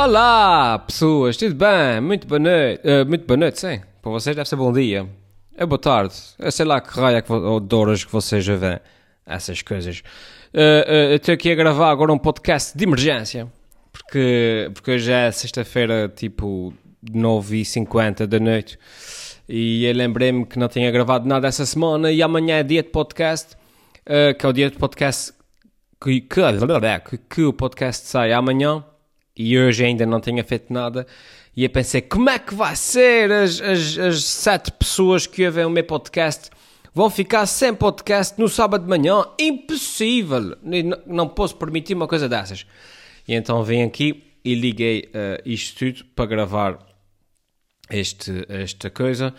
Olá, pessoas, tudo bem? Muito boa noite. Uh, muito boa noite, sim. Para vocês deve ser bom dia. É boa tarde. Eu sei lá que raio é que, ou de horas que vocês já vêem essas coisas. Uh, uh, eu estou aqui a gravar agora um podcast de emergência. Porque, porque hoje é sexta-feira, tipo 9h50 da noite. E eu lembrei-me que não tinha gravado nada essa semana. E amanhã é dia de podcast. que é o dia de podcast que, que, que, que o podcast sai amanhã e hoje ainda não tinha feito nada. E eu pensei, como é que vai ser? As, as, as sete pessoas que ouvem o meu podcast vão ficar sem podcast no sábado de manhã? Impossível! Não, não posso permitir uma coisa dessas. E então vim aqui e liguei uh, isto tudo para gravar este, esta coisa.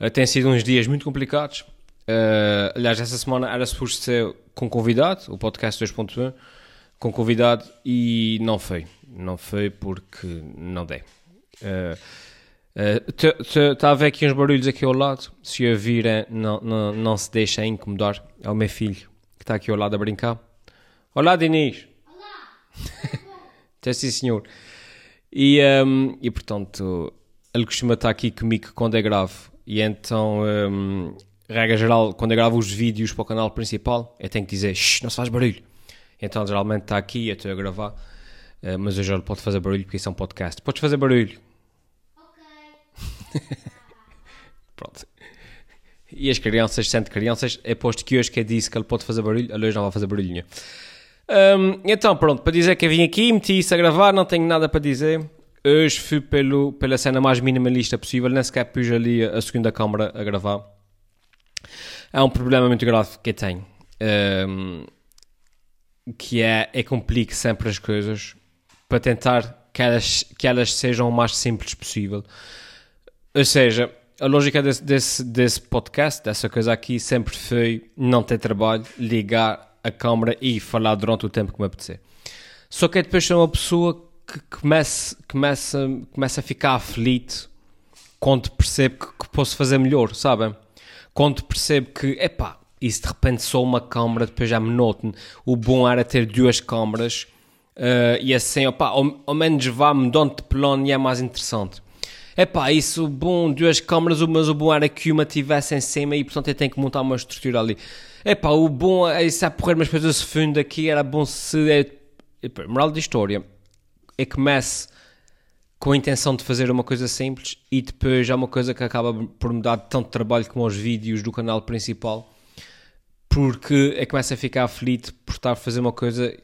Uh, tem sido uns dias muito complicados. Uh, aliás, essa semana era suposto ser com convidado, o podcast 2.1, com convidado, e não foi não foi porque não dei. Está uh, uh, a aqui uns barulhos aqui ao lado. Se a virem, não, não, não se deixa incomodar. É o meu filho que está aqui ao lado a brincar. Olá, Diniz. Olá. Então, sim, senhor. E, um, e portanto, ele costuma estar aqui comigo quando é grave. E então, um, regra geral, quando eu gravo os vídeos para o canal principal, eu tenho que dizer: não se faz barulho. Então, geralmente está aqui, eu estou a gravar. Uh, mas hoje ele pode fazer barulho porque isso é um podcast. Podes fazer barulho. Ok. Pronto. E as crianças, sendo crianças, é posto que hoje que é disse que ele pode fazer barulho, ele hoje não vai fazer barulhinho. Um, então, pronto, para dizer que eu vim aqui, meti isso a gravar, não tenho nada para dizer. Hoje fui pelo, pela cena mais minimalista possível, nem sequer pus ali a segunda câmara a gravar. Há um problema muito grave que eu tenho, um, que é, é complique sempre as coisas para tentar que elas, que elas sejam o mais simples possível. Ou seja, a lógica desse, desse, desse podcast, dessa coisa aqui, sempre foi não ter trabalho, ligar a câmera e falar durante o tempo que me apetecer. Só que depois sou uma pessoa que começa, começa, começa a ficar aflito quando percebo que, que posso fazer melhor, sabem? Quando percebo que, epá, isso de repente só uma câmera, depois já me noto. O bom era ter duas câmaras Uh, e assim, opa, ao, ao menos vá-me de onde plano e é mais interessante. É pá, isso bom, duas câmaras, mas o bom era que uma tivesse em cima e portanto eu tenho que montar uma estrutura ali. É pá, o bom é isso é porrer umas coisas se fundo aqui, era bom se. É, moral da história é que comece com a intenção de fazer uma coisa simples e depois é uma coisa que acaba por me dar tanto trabalho como os vídeos do canal principal porque é começa a ficar aflito por estar a fazer uma coisa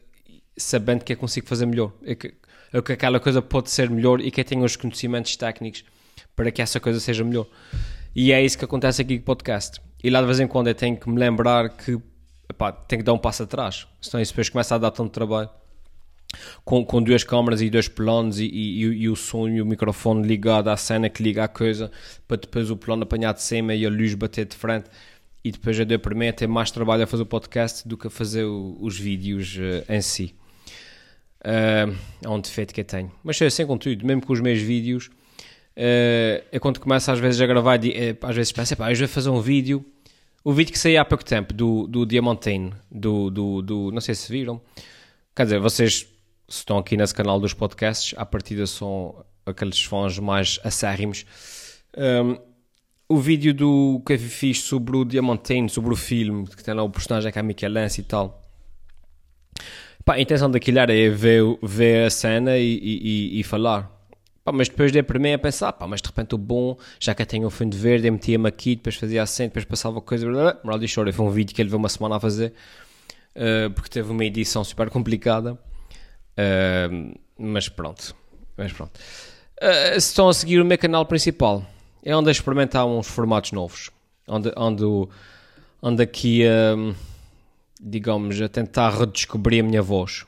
sabendo que eu consigo fazer melhor. É que, é que aquela coisa pode ser melhor e que eu tenho os conhecimentos técnicos para que essa coisa seja melhor. E é isso que acontece aqui com o podcast. E lá de vez em quando eu tenho que me lembrar que epá, tenho que dar um passo atrás. Senão isso depois começa a dar tanto trabalho. Com, com duas câmaras e dois planos e, e, e, o som e o microfone ligado à cena que liga a coisa para depois o plano apanhar de cima e a luz bater de frente e depois eu deu para mim a ter mais trabalho a fazer o podcast do que a fazer o, os vídeos uh, em si. Uh, é um defeito que eu tenho. Mas sei, sem conteúdo, mesmo com os meus vídeos, uh, é quando começo às vezes a gravar, uh, às vezes penso, pá, eu vou fazer um vídeo. O vídeo que saiu há pouco tempo do, do Diamantine, do, do, do. Não sei se viram. Quer dizer, vocês se estão aqui nesse canal dos podcasts, à partida são aqueles fãs mais acérrimos. Um, o vídeo do que eu fiz sobre o Diamantine, sobre o filme, que tem lá o personagem que é a Mickey Lance e tal. Pá, a intenção daquilo era ver, ver a cena e, e, e falar. Pá, mas depois dei para mim a pensar, pá, mas de repente o bom, já que eu tenho o fundo verde, metia-me aqui, depois fazia assim, depois passava coisa. Moral de história, foi um vídeo que ele veio uma semana a fazer, uh, porque teve uma edição super complicada. Uh, mas pronto. Mas pronto. Uh, se estão a seguir o meu canal principal, é onde eu experimentar uns formatos novos. Onde, onde, onde aqui digamos, a tentar redescobrir a minha voz.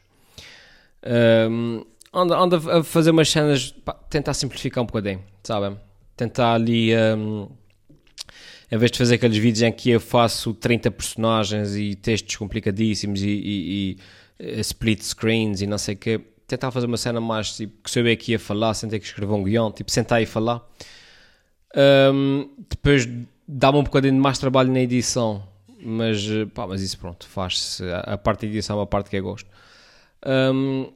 Um, ando a fazer umas cenas, pá, tentar simplificar um bocadinho, sabem? Tentar ali, um, em vez de fazer aqueles vídeos em que eu faço 30 personagens e textos complicadíssimos e, e, e eh, split screens e não sei o quê, tentar fazer uma cena mais, tipo, que se eu aqui a falar, sem ter que escrever um guião, tipo, sentar e falar. Um, depois dá-me um bocadinho de mais trabalho na edição, mas, pá, mas isso pronto, faz-se. A, parte da edição é uma parte que eu gosto. Um,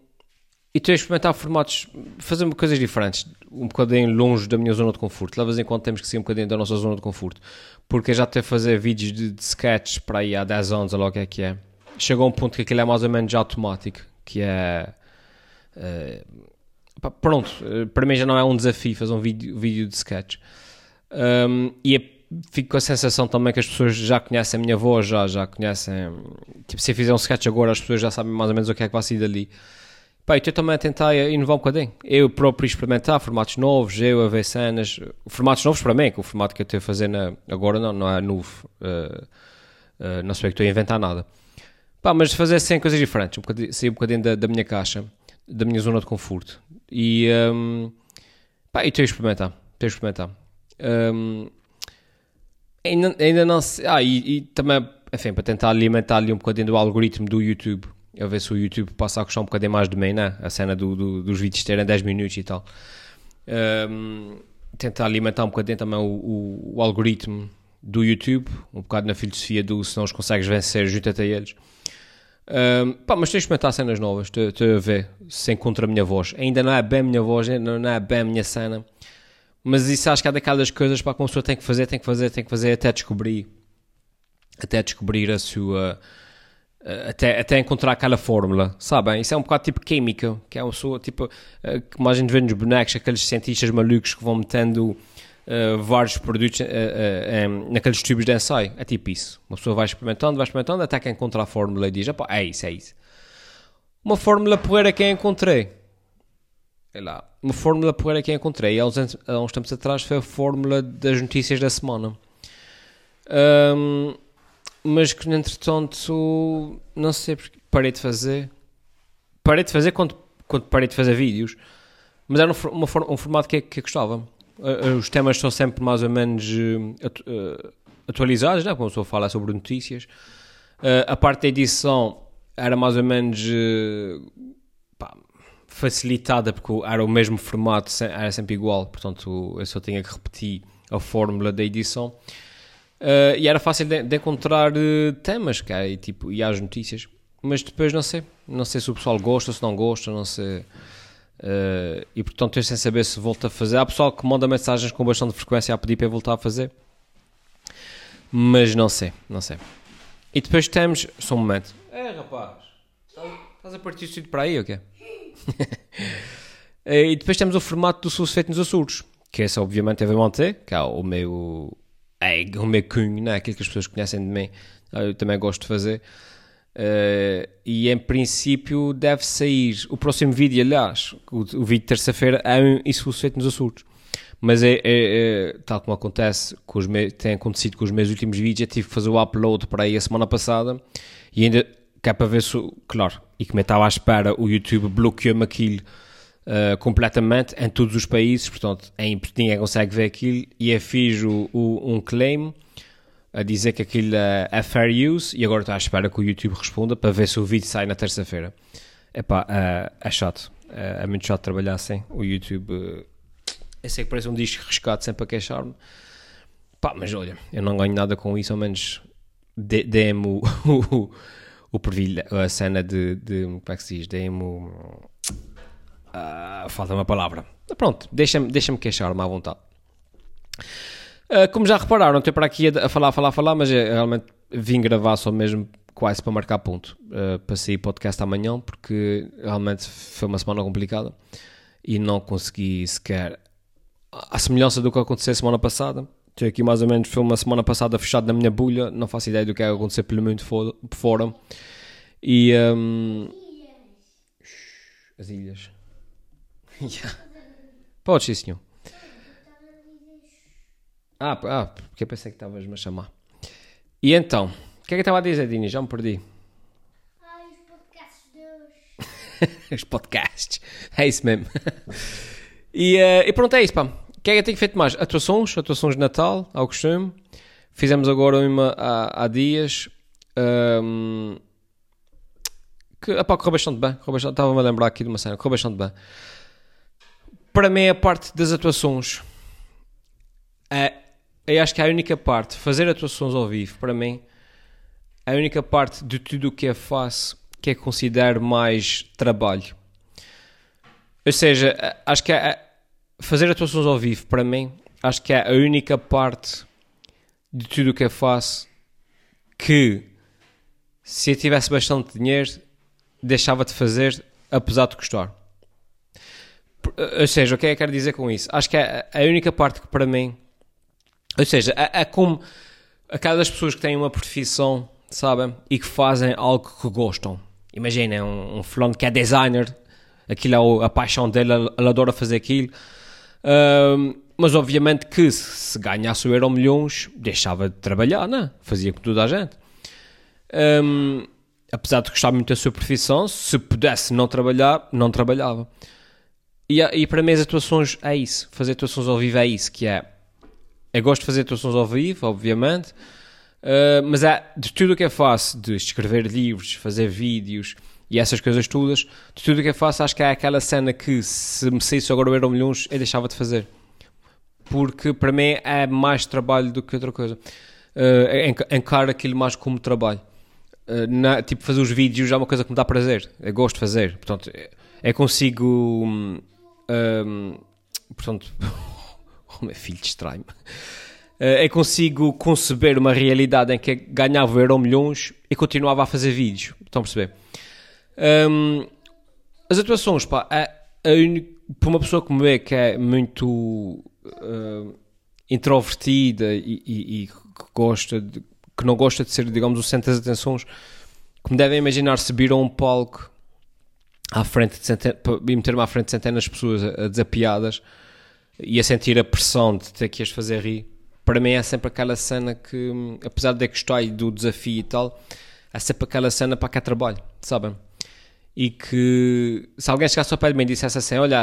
e estou a experimentar formatos, fazer coisas diferentes, um bocadinho longe da minha zona de conforto. Lá de vez em quando temos que sair um bocadinho da nossa zona de conforto, porque já estou a fazer vídeos de, de sketches para aí há 10 anos, ou é que é. Chegou a um ponto que aquilo é mais ou menos automático, que é. Uh, pronto, para mim já não é um desafio fazer um vídeo, vídeo de sketch. Um, e é, fico com a sensação também que as pessoas já conhecem a minha voz, já, já conhecem. Tipo, se eu fizer um sketch agora, as pessoas já sabem mais ou menos o que é que vai sair dali. Pá, estou também a tentar inovar um bocadinho. Eu próprio experimentar formatos novos, eu a ver cenas. Formatos novos para mim, que o formato que eu estou a fazer na, agora não, não é novo. Uh, uh, não sei que estou a inventar nada. Pá, mas fazer 100 coisas diferentes, um sair um bocadinho da, da, minha caixa, da minha zona de conforto. E um, pá, estou a experimentar. Estou a experimentar. Um, ainda, ainda não sei. Ah, e, e também, enfim, para tentar alimentar ali um bocadinho do algoritmo do YouTube a ver se o YouTube passa a gostar um bocadinho mais de mim, né? A cena do, do, dos vídeos terem 10 minutos e tal. Um, tentar alimentar um bocadinho também o, o, o, algoritmo do YouTube, um bocado na filosofia do se não os consegues vencer, junta-te a eles. Um, pá, mas estou a experimentar cenas novas, estou, a ver se encontro a minha voz. Ainda não é bem a minha voz, ainda não é bem a minha cena, mas isso acho que é daquelas coisas para que uma pessoa tem que fazer, tem que fazer, tem que fazer até descobrir, até descobrir a sua eh, até, até encontrar aquela fórmula, sabem? Isso é um bocado tipo química, que é uma pessoa, tipo, uh, como a gente vê nos bonecos, aqueles cientistas malucos que vão metendo uh, vários produtos uh, um, naqueles tubos de ensaio. É tipo isso. Uma pessoa vai experimentando, vai experimentando, até que encontra a fórmula e diz, é isso, é isso. Uma fórmula poeira que encontrei. Sei lá, uma fórmula poeira que encontrei há uns, há uns tempos atrás foi a fórmula das notícias da semana. Um, mas que entretanto não sei porque parei de fazer. Parei de fazer quando, quando parei de fazer vídeos, mas era um, uma, um formato que, que gostava. Os temas são sempre mais ou menos uh, atualizados, né? como a pessoa fala sobre notícias. Uh, a parte da edição era mais ou menos pá, facilitada porque era o mesmo formato, era sempre igual, portanto eu só tinha que repetir a fórmula da edição. Uh, e era fácil de, de encontrar uh, temas, cara, e, tipo, e as notícias. Mas depois não sei. Não sei se o pessoal gosta, se não gosta, não sei. Uh, e portanto estou sem saber se volta a fazer. Há pessoal que manda mensagens com bastante frequência a pedir para eu voltar a fazer. Mas não sei, não sei. E depois temos. Só um momento. É rapaz, estás a partir do sítio para aí ou quê? e depois temos o formato do SUS feito nos Açores. Que esse obviamente é manter, que é o meu é o meu cunho, não é? Aquilo que as pessoas conhecem de mim, eu também gosto de fazer. Uh, e em princípio deve sair o próximo vídeo, aliás, o, o vídeo de terça-feira é um, isso feito nos Açores. Mas é, é, é, tal como acontece, com os meus, tem acontecido com os meus últimos vídeos, eu tive que fazer o upload para aí a semana passada e ainda que é para ver se, claro, e como eu estava à espera, o YouTube bloqueou-me aquilo uh, completamente em todos os países, portanto, em, ninguém consegue ver aquilo, e eu fiz o, o, um claim a dizer que aquilo é, é, fair use, e agora estou à espera que o YouTube responda para ver se o vídeo sai na terça-feira. Epá, uh, é chato, é, é, muito chato trabalhar assim, o YouTube... Eu sei que parece um disco riscado sempre a queixar-me, pá, mas olha, eu não ganho nada com isso, ao menos dê-me o, o, o privilégio, a cena de, de, como é que se diz, dê-me o Uh, falta uma palavra. Pronto, deixa-me deixa queixar-me à vontade. Uh, como já repararam, estou para aqui a, falar, a falar, a falar, mas realmente vim gravar só mesmo quase para marcar ponto. Uh, passei podcast amanhã porque realmente foi uma semana complicada e não consegui sequer. A semelhança do que aconteceu semana passada, estou aqui mais ou menos, foi uma semana passada fechado na minha bolha, não faço ideia do que é que aconteceu pelo mundo fora. E. Um... As ilhas. Yeah. Pode, sim, senhor. Ah, ah, porque eu pensei que estavas-me a chamar. E então, o que é que eu estava a dizer, Dini? Já me perdi. Ai, os podcasts os podcasts. É isso mesmo. e, uh, e pronto, é isso, pá. Que é que eu tenho feito mais? Atuações, atuações de Natal, ao costume. Fizemos agora uma há, há dias. Um, que, opá, correu bastante bem. Estava-me a lembrar aqui de uma cena. Correu bastante bem para mim a parte das atuações é, eu acho que é a única parte fazer atuações ao vivo para mim é a única parte de tudo o que eu faço que é considero mais trabalho Ou seja, a- acho que é, fazer atuações ao vivo, para mim, acho que é a única parte de tudo o que eu faço que, se eu tivesse bastante dinheiro, deixava de fazer, apesar de gostar. Por- Ou seja, o que é que eu quero dizer com isso? Acho que é a única parte que, para mim, ou seja, é, é como aquelas pessoas que têm uma profissão, sabem, e que fazem algo que gostam. Imaginem um, um fulano que é designer, aquilo é a paixão dele, ele ele adora fazer aquilo. Mas obviamente que se, se ganhasse o euro milhões, deixava de trabalhar, não? é? Fazia como toda a gente. Ahm, apesar de gostar muito da sua profissão, se pudesse não trabalhar, não trabalhava. E, e para mim as atuações é isso, fazer atuações ao vivo é isso, que é eu gosto de fazer atuações ao vivo, obviamente, uh, mas é de tudo o que eu faço, de escrever livros, fazer vídeos e essas coisas todas, de tudo o que eu faço, acho que é aquela cena que se me saísse agora o Euro Milhões, eu deixava de fazer. Porque para mim é mais trabalho do que outra coisa. Uh, enc- encaro aquilo mais como trabalho. Uh, na- tipo, fazer os vídeos é uma coisa que me dá prazer. Eu gosto de fazer. Portanto, eu consigo. hum, hum, portanto, o meu filho distrai-me. Eh, eu consigo conceber uma realidade em que ganhava euro milhões e continuava a fazer vídeos. Estão a perceber? Hum, as atuações, pá, é a uni- para uma pessoa como eu que é muito eh, introvertida e, e- e que gosta de, que não gosta de ser, digamos, o centro das atenções, como devem imaginar, subir a um palco à frente de centenas, e meter-me à frente de centenas de pessoas a, a e a sentir a pressão de ter que as fazer rir, para mim é sempre aquela cena que, hum, apesar de eu gostar do desafio e tal, é sempre aquela cena para cá trabalho, sabem? E que se alguém chegasse ao pé de mim e dissesse assim: Olha,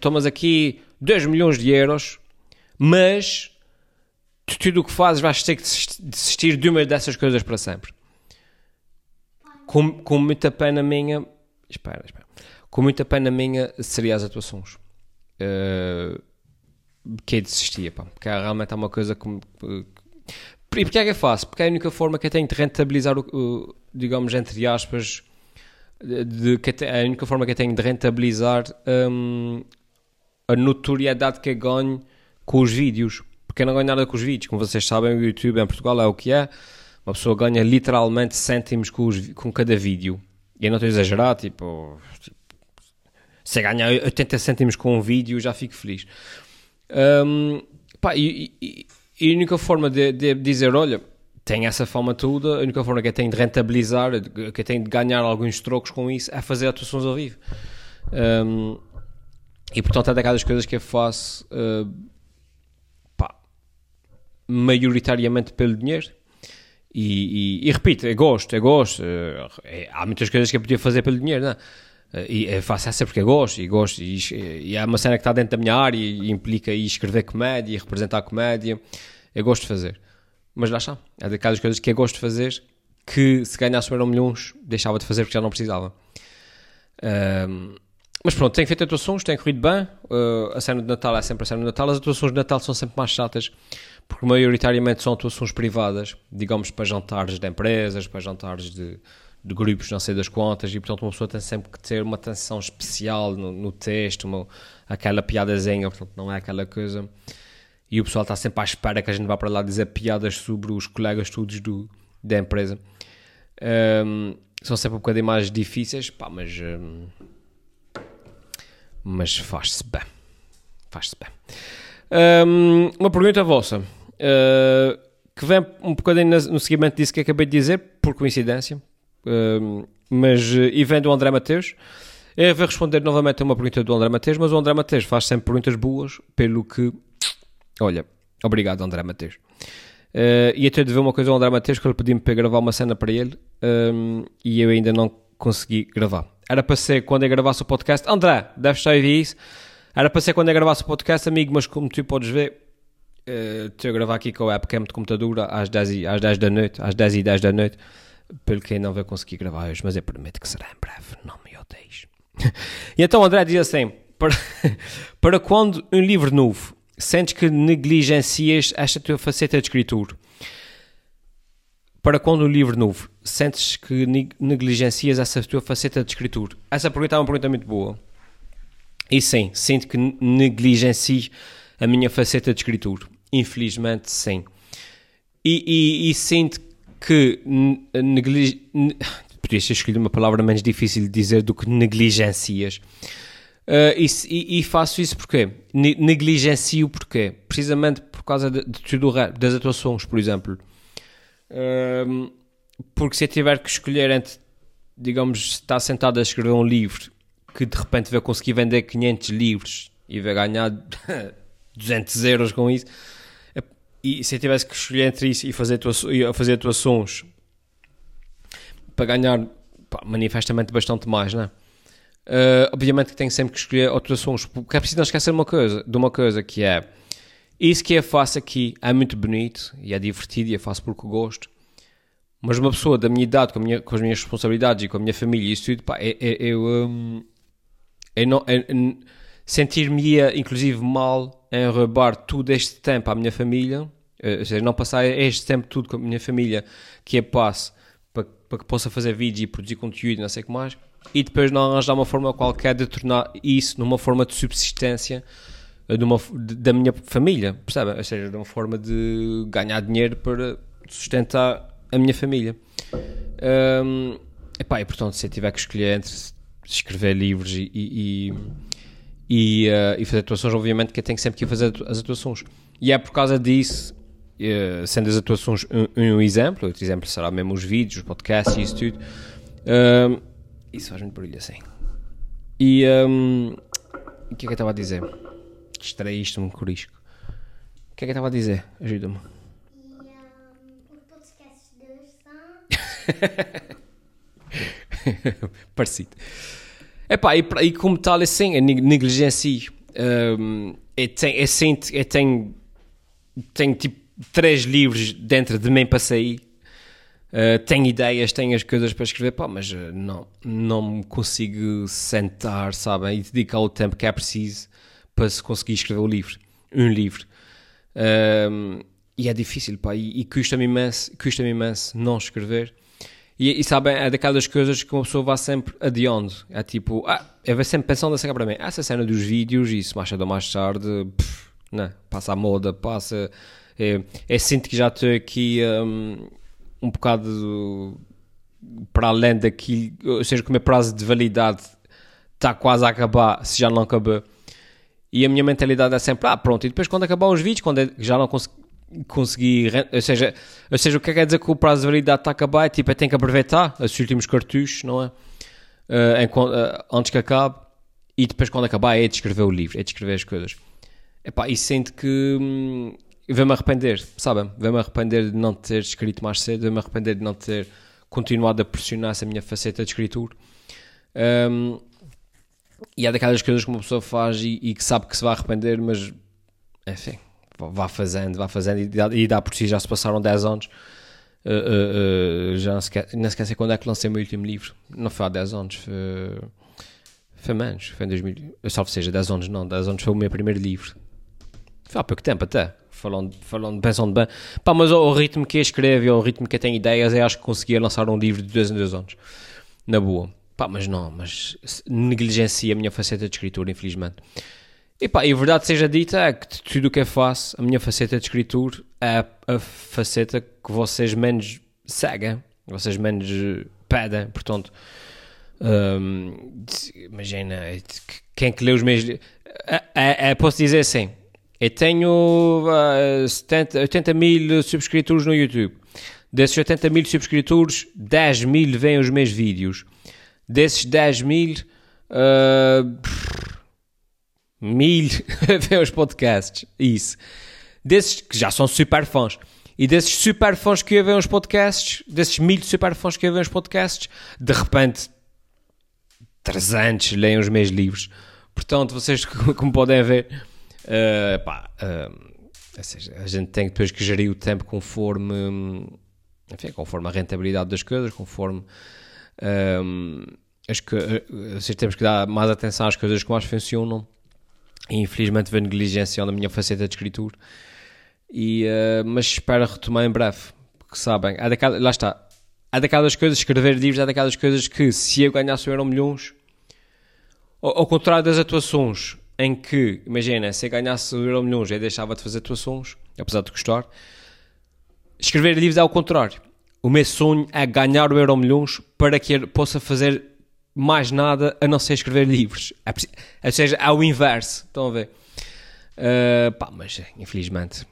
tomas aqui 2 milhões de euros, mas de tudo o que fazes vais ter que desist- desistir de uma dessas coisas para sempre. Com, com muita pena minha. Espera, espera. Com muita pena minha seria as atuações. Uh, que eu desistia, pá. Porque realmente é uma coisa me- E porquê é que eu faço? Porque é a única forma que eu tenho de rentabilizar, o, o- digamos, entre aspas, de, que a única forma que eu tenho de rentabilizar hum, a notoriedade que eu ganho com os vídeos. Porque eu não ganho nada com os vídeos. Como vocês sabem, o YouTube em Portugal é o que é. Uma pessoa ganha literalmente cêntimos com, os com cada vídeo. E eu não estou a exagerar, tipo, tipo, se ganhar 80 cêntimos com um vídeo, já fico feliz. Hum, pá, e, e- e a única forma de, de dizer, olha, tem essa fama toda, a única forma que tenho de rentabilizar, que tenho de ganhar alguns trocos com isso, é fazer atuações ao vivo. Hum, e portanto é daquelas coisas que eu faço, uh, pá, maioritariamente pelo dinheiro. E, e- e repito, eu gosto, eu gosto. eh, é- há muitas coisas que eu podia fazer pelo dinheiro, não é? E eu faço essa porque eu gosto, e gosto, e, e é uma cena que está dentro da minha área e implica e escrever comédia, e representar comédia. Eu gosto de fazer. Mas lá está, é daquelas coisas que eu gosto de fazer que se ganhasse um milhões deixava de fazer porque já não precisava. Ahm, mas pronto, tenho feito atuações, tem corrido bem. Uh, a cena de Natal é sempre a cena de Natal. As atuações de Natal são sempre mais chatas porque maioritariamente são atuações privadas, digamos para jantares de empresas, para jantares de, de grupos, não sei das quantas, e portanto uma pessoa tem sempre que ter uma atenção especial no, no texto, uma, aquela piadazinha, portanto não é aquela coisa. E o pessoal está sempre à espera que a gente vá para lá dizer piadas sobre os colegas todos do, da empresa. Um, são sempre um bocadinho mais difíceis, pá, mas. um, mas faz-se bem. Faz-se bem. Um, uma pergunta vossa. uh, que vem um bocadinho no seguimento disso que acabei de dizer, por coincidência. Mas. E vem do André Mateus. Eu vou responder novamente a uma pergunta do André Mateus, mas o André Mateus faz sempre perguntas boas, pelo que. Olha, obrigado, André Mateus. Uh, ia ter de ver uma coisa ao André Mateus que ele pediu-me para gravar uma cena para ele um, e eu ainda não consegui gravar. Era para ser quando eu gravasse o podcast. André, deves estar a ouvir isso. Era para ser quando eu gravasse o podcast, amigo, mas como tu podes ver, uh, estou a gravar aqui com a webcam de computador às 10, e, às 10 da noite, às 10 e 10 da noite, pelo que não vou conseguir gravar hoje, mas eu prometo que será em breve, não me odeies. e então André diz assim: para, para quando um livro novo sentes que negligencias esta tua faceta de escritor? Para quando um livro novo sentes que ne- negligencias essa tua faceta de escritor? Essa pergunta é uma pergunta muito boa. E sim, sinto que negligencio a minha faceta de escritor. Infelizmente, sim. E, e, e sinto que negligencias. Podias ter escolhido uma palavra menos difícil de dizer do que negligencias. Uh, e, e, faço isso porque negligencio porque precisamente por causa de, de tudo das atuações, por exemplo. Uh, porque se eu tiver que escolher entre, digamos, estar sentado a escrever um livro que de repente vai conseguir vender 500 livros e vai ganhar 200 euros com isso, e se eu tivesse que escolher entre isso e fazer, atuações, fazer atuações para ganhar pá, manifestamente bastante mais, né? Uh, obviamente que tenho sempre que escolher atuações, porque é preciso não esquecer uma coisa, de uma coisa que é isso que eu faço aqui é muito bonito e é divertido e eu faço porque gosto, mas uma pessoa da minha idade, com, minha, com as minhas responsabilidades e com a minha família e isso tudo, pá, eu, eu, um, eu não, sentir-me-ia inclusive mal em roubar todo este tempo à minha família, eh, ou seja, não passar este tempo tudo com a minha família que eu passo para, para que possa fazer vídeo e produzir conteúdo e não sei o que mais, e depois não arranjar uma forma qualquer de tornar isso numa forma de subsistência eh, de uma, de, da minha família, percebe? Ou seja, de uma forma de ganhar dinheiro para sustentar a minha família. Um, epá, e portanto, se eu tiver que escolher entre escrever livros e, e, e, uh, e fazer atuações, obviamente que eu tenho sempre que fazer as atuações. E é por causa disso, uh, sendo as atuações um, um, exemplo, outro exemplo será mesmo os vídeos, os podcasts e isso tudo. Isso faz muito barulho assim. E um, o que é que eu estava a dizer? Distraíste-me com risco. O que é que eu estava a dizer? Ajuda-me. Parecido. Epá, e, e como tal, assim, a negligência. Um, eu tenho, eu sinto, eu tenho, tenho tipo três livros dentro de mim para sair. Uh, tenho ideias, tenho as coisas para escrever, pá, mas uh, não, não me consigo sentar, sabem, e dedicar o tempo que é preciso para se conseguir escrever o livro, um livro. Um, e é difícil, pá, e, e custa-me imenso, custa-me imenso não escrever. E, e sabem, é daquelas coisas que uma pessoa vai sempre adiando. É tipo, ah, eu vou sempre pensando assim para mim, essa cena dos vídeos, isso mais cedo ou mais tarde, pff, né, passa a moda, passa. É, é sinto que já estou aqui um, um bocado para além daquilo, ou seja, que o meu prazo de validade está quase a acabar, se já não acabou. E a minha mentalidade é sempre, ah, pronto, e depois quando acabar os vídeos, quando já não consigo conseguir, ou seja, ou seja, o que é quer dizer que o prazo de validade está a acabar? É tipo, é tem que aproveitar os últimos cartuchos, não é? Uh, uh, antes que acabe, e depois quando acabar é de escrever o livro, é de escrever as coisas. Epá, e sinto que hum, vem-me arrepender, sabem? Vem-me arrepender de não ter escrito mais cedo, vem-me arrepender de não ter continuado a pressionar essa minha faceta de escritor. Um, e é daquelas coisas que uma pessoa faz e, e que sabe que se vai arrepender, mas enfim, vá fazendo, vá fazendo, e dá, e dá por si, já se passaram 10 anos. Uh, uh, uh, já não, esquece, não esquece quando é que lancei o meu último livro. Não foi há 10 anos, foi, foi menos, foi em 2000. Eu salvo seja, 10 anos não, 10 anos foi o meu primeiro livro. Foi há pouco tempo até, falando, falando pensando bem. Pá, mas o, o ritmo que eu escrevo, o ritmo que eu tenho ideias, eu acho que conseguia lançar um livro de 2 em 2 anos. Na boa. Pá, mas não, mas negligencia a minha faceta de escritor, infelizmente. E pá, e a verdade seja dita é que de tudo o que eu faço, a minha faceta de escritor é a faceta que vocês menos seguem, vocês menos pedem, portanto, hum, imagina, quem que lê os meus é, é, é, posso dizer assim, eu tenho uh, 70, 80 mil subscritores no YouTube, desses 80 mil subscritores, 10 mil veem os meus vídeos, desses 10 mil... Uh, mil ver os podcasts, isso. Desses que já são super fãs. E desses super fãs que ouvem os podcasts, desses mil super fãs que ouvem os podcasts, de repente 300 leem os meus livros. Portanto, vocês, como podem ver, uh, pá, uh, seja, a gente tem depois que gerir o tempo conforme, enfim, conforme a rentabilidade das coisas, conforme um, as que, temos que dar mais atenção às coisas que mais funcionam e infelizmente veio negligência na minha faceta de escritor. E, uh, mas espero retomar em breve. Porque sabem, há daquelas, lá está. Há daquelas coisas, escrever livros, há daquelas coisas que se eu ganhasse o Euro Milhões, Ao, ao contrário das atuações, em que, imagina, se eu ganhasse o Euro Milhões, eu deixava de fazer atuações, apesar de gostar. Escrever livros é ao contrário. O meu sonho é ganhar o Euro Milhões para que eu possa fazer mais nada a não ser escrever livros. É, ou seja, é o inverso. Estão a ver? Uh, pá, mas infelizmente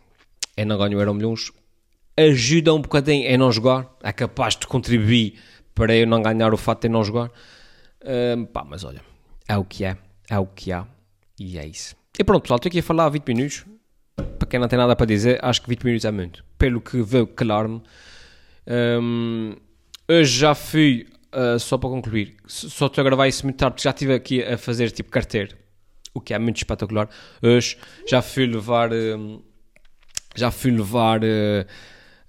eu não ganho o Euro Milhões. Ajuda um bocadinho a não jogar. É capaz de contribuir para eu não ganhar o fato de não jogar. Uh, pá, mas olha, é o que é. É o que há. E é isso. E pronto, pessoal, estou aqui a falar há 20 minutos. Para quem não tem nada para dizer, acho que 20 minutos é muito. Pelo que veio calar-me. Um, hoje já fui, uh, só para concluir, só estou a gravar isso muito tarde, já estive aqui a fazer tipo carteiro, o que é muito espetacular. Hoje já fui levar, um, já fui levar, uh,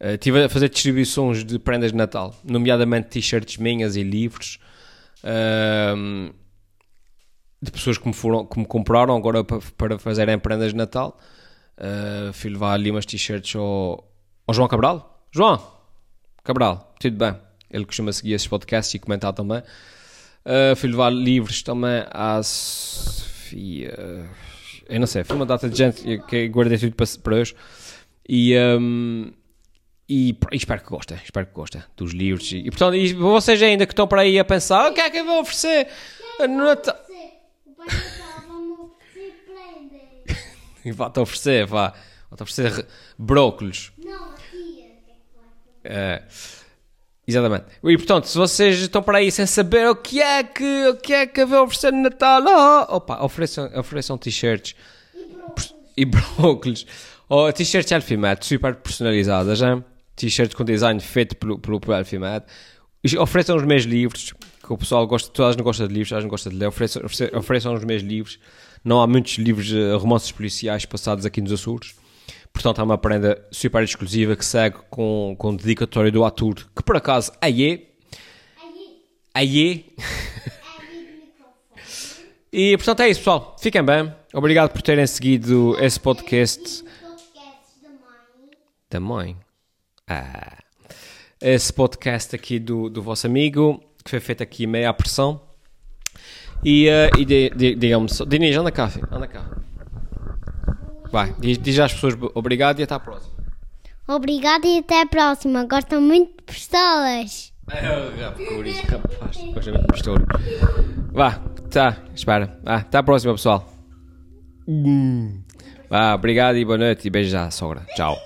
uh, estive a fazer distribuições de prendas de Natal, nomeadamente t-shirts minhas e livros. Um, de pessoas que me, foram, que me compraram agora para, para fazerem prendas de Natal. Uh, fui levar ali umas t-shirts ao, ao João Cabral. João Cabral, tudo bem? Ele costuma seguir esses podcasts e comentar também. Uh, fui levar livros também à Sofia. Eu não sei, foi uma data de gente que guardei tudo para, para hoje. E, um, e, pr- e espero que gostem, espero que gostem dos livros. E, e, portanto, e vocês ainda que estão para aí a pensar, o que é que eu vou oferecer? Natal?" Vamos. E vá-te oferecer, vá. Vá-te oferecer re- brócolis. Não, tia. é? É, exatamente. E portanto, se vocês estão por aí sem saber o que é que, o que, é que vou oferecer no Natal, oh, opa, ofereçam, ofereçam t-shirts E brócolis. Ou t-shirts Elfimed, super personalizadas, hein? t-shirts com design feito pelo, pelo, pelo Elfimed. E Ofereçam os meus livros, que o pessoal gosta, toda a gente gosta de livros, toda a gente gosta de ler. Ofereçam, ofereçam, os meus livros. Não há muitos livros, eh, romances policiais passados aqui nos Açores. Portanto, há uma prenda super exclusiva que segue com, com dedicatório do ator, que por acaso é Aí, é do microfone. E portanto é isso, pessoal. Fiquem bem. Obrigado por terem seguido esse podcast da mãe. Ah. Esse podcast aqui do, do vosso amigo, que foi feito aqui meio à pressão. E, eh, e di- di- digam-me só. Dinis, anda cá, filho. Anda cá. Vai, diz, diz às pessoas obrigado e até à próxima. Obrigada e até a próxima. Gostam muito de pistolas. Gosto muito de pistola. Vá, tá, espera. Ah, até à próxima, pessoal. Vá, obrigado e boa noite e beijos à sogra. Tchau.